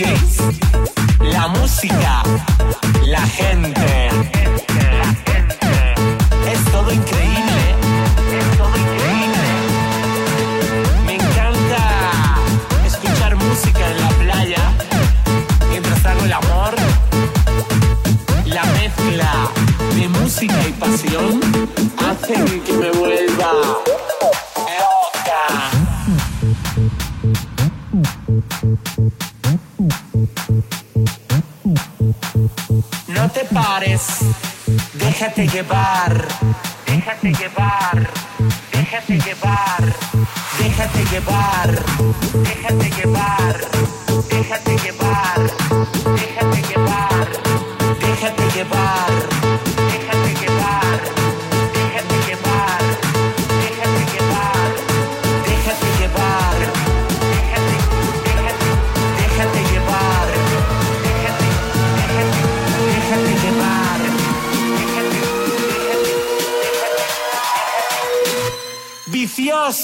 DJs, la música, la gente. Es todo increíble, es todo increíble. Me encanta escuchar música en la playa mientras hago el amor. La mezcla de música y pasión hacen que me vuelva déjate llevar, déjate llevar, déjate llevar, déjate llevar, déjate llevar,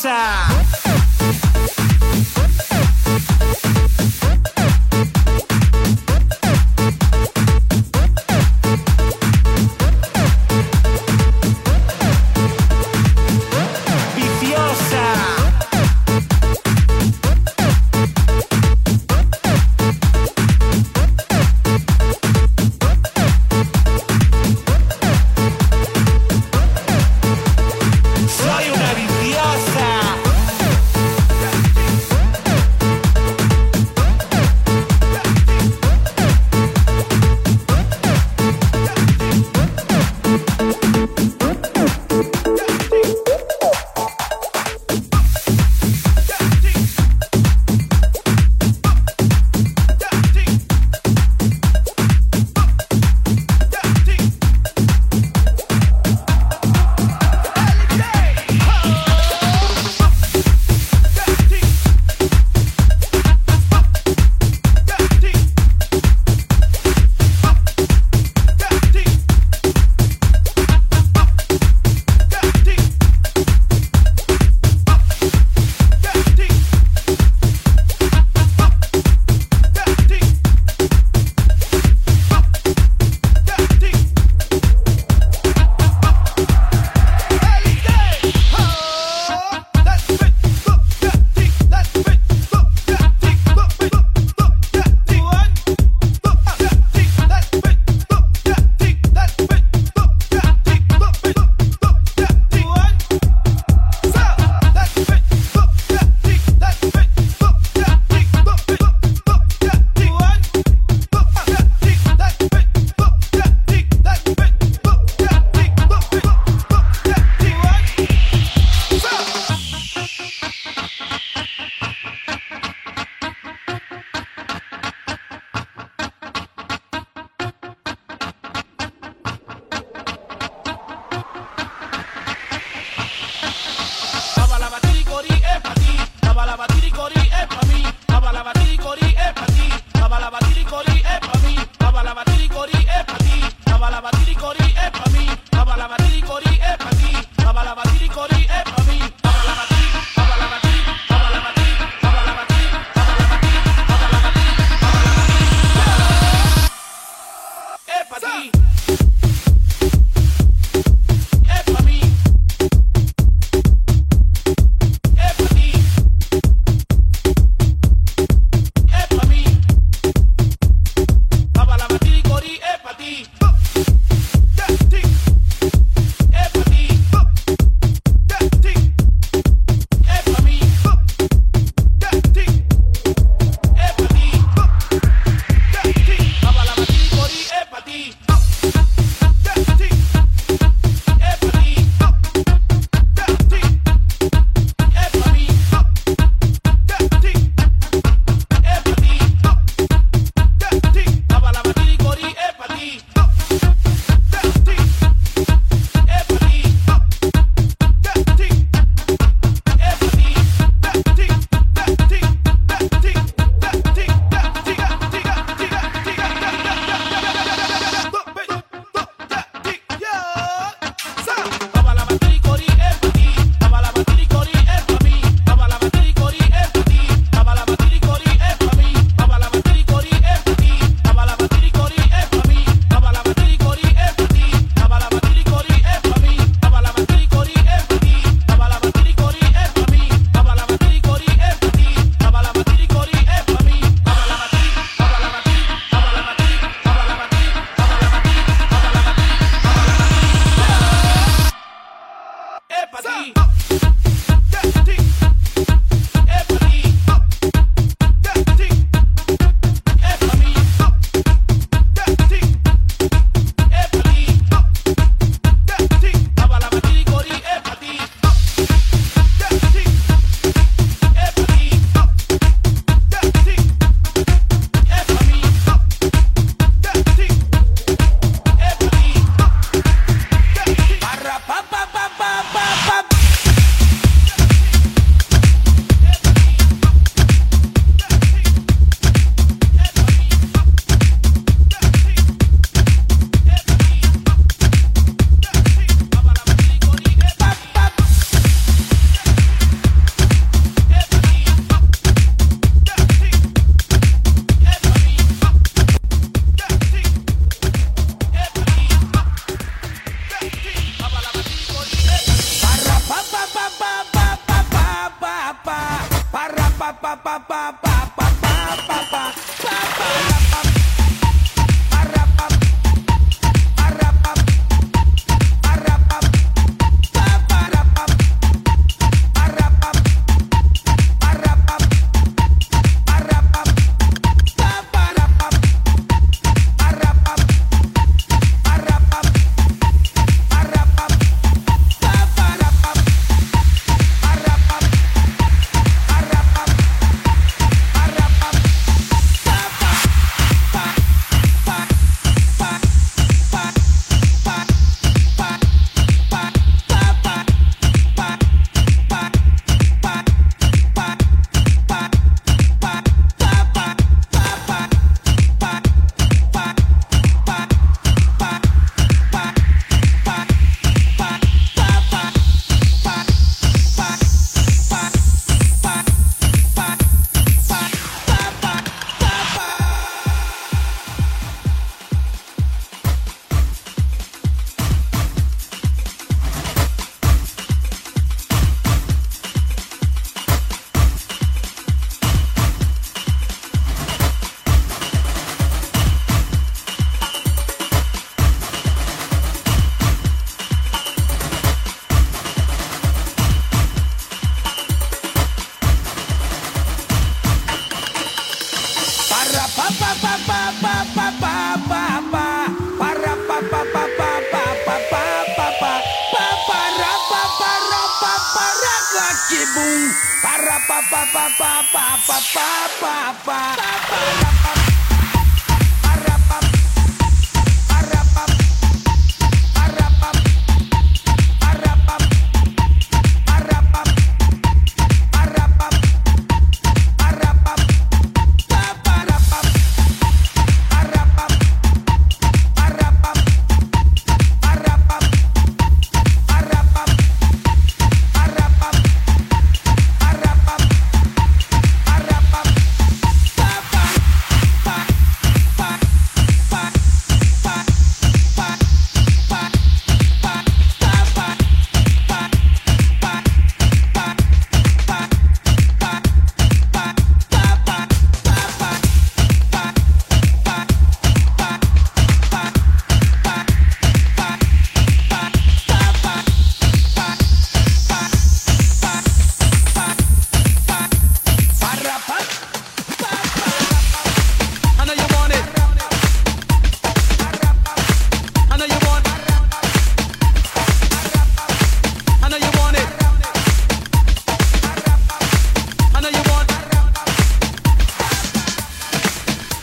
Ah.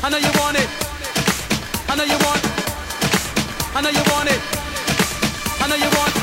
I know you want it. I know you want. I know you want it. I know you want.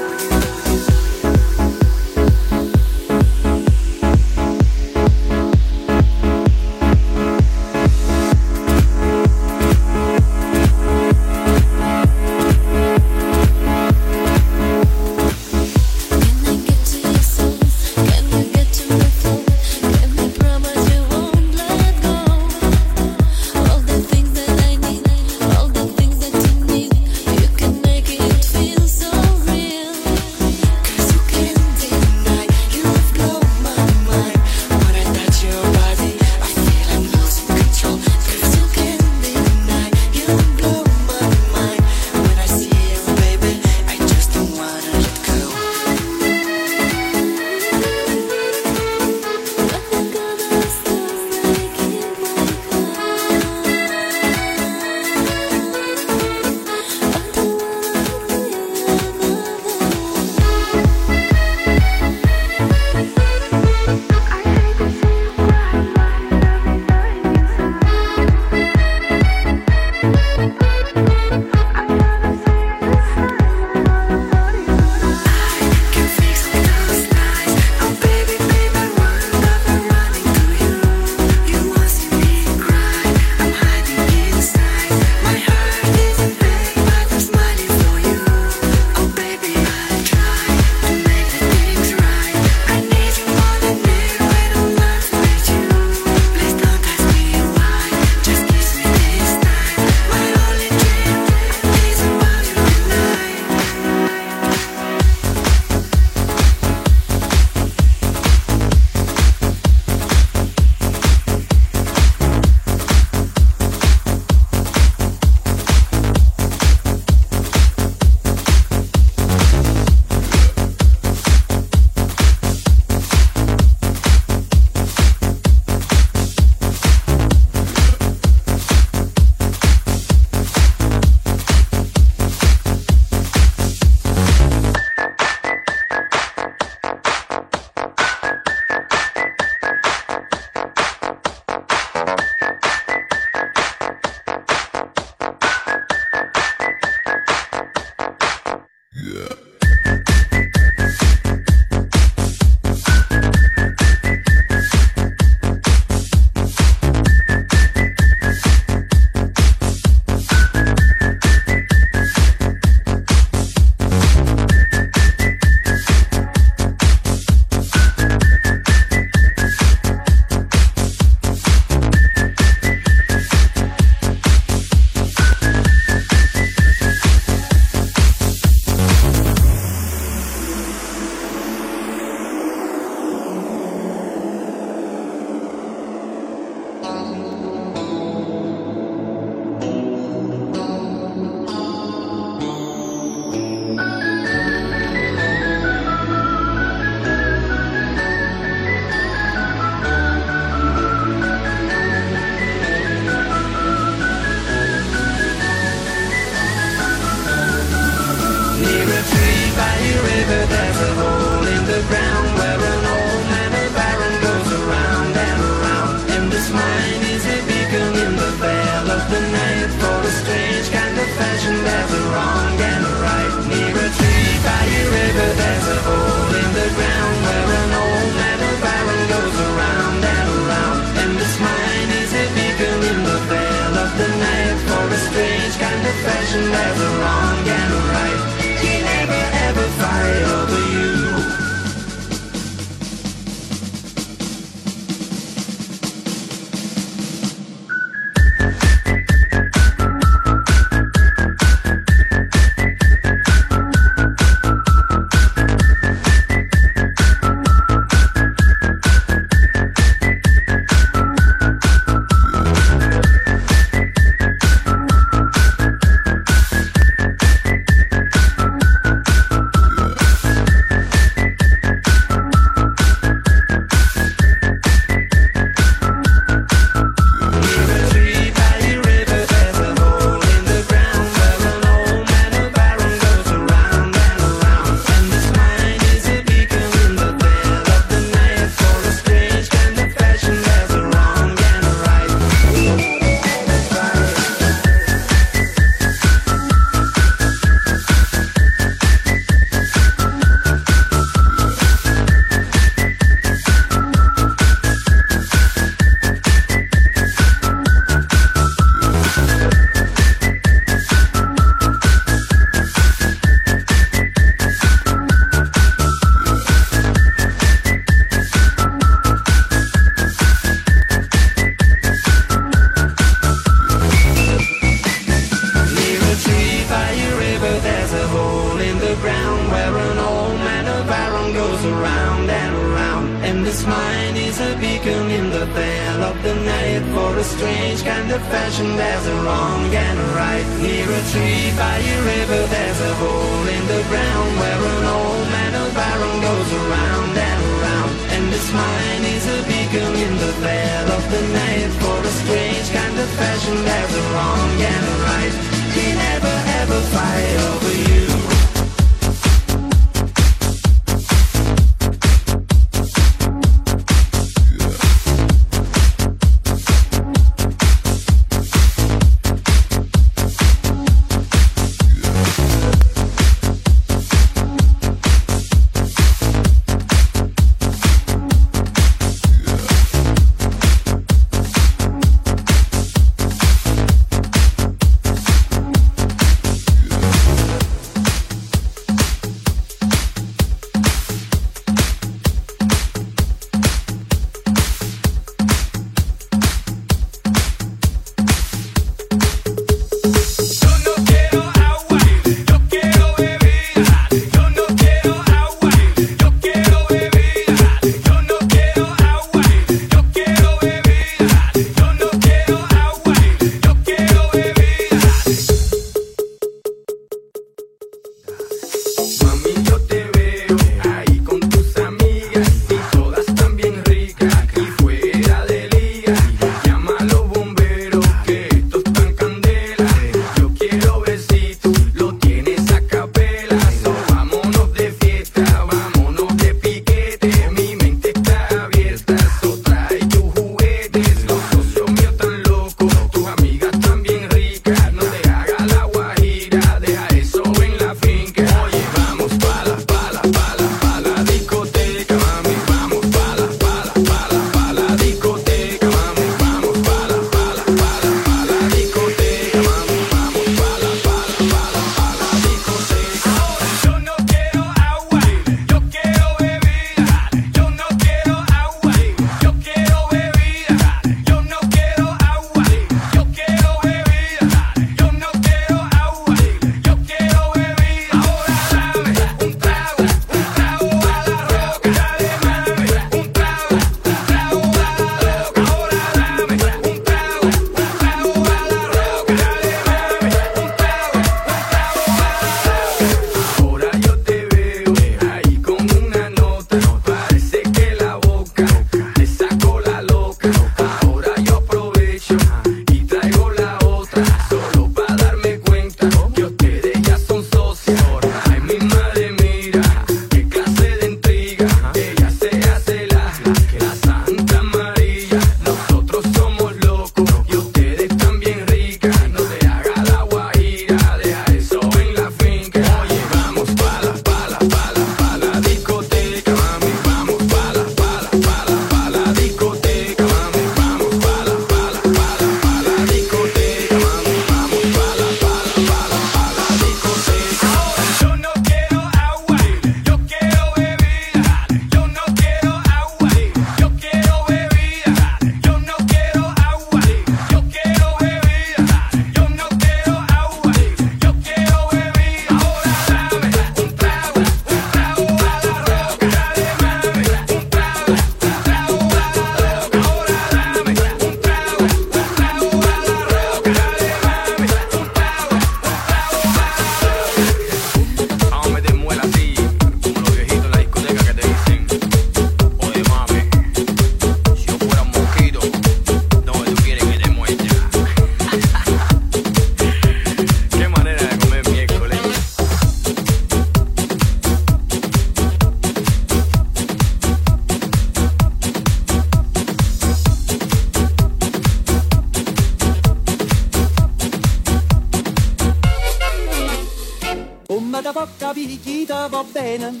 va bene.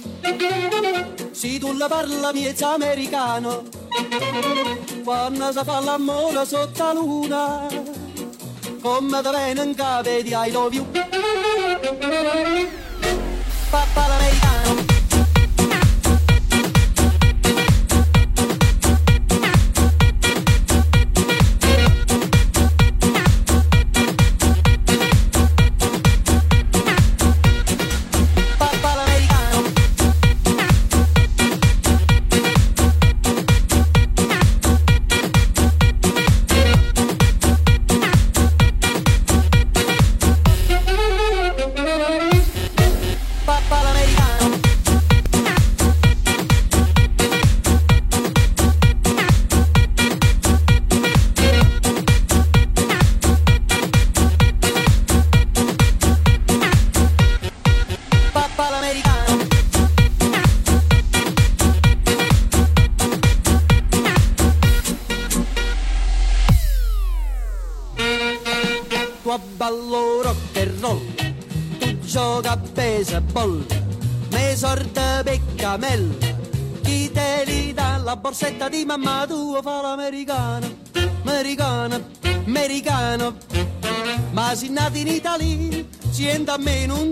Se tu la parla miezza americano, quando si fa l'amore sotto la luna, come da viene vedi capo di I love you. Papà l'americano. me non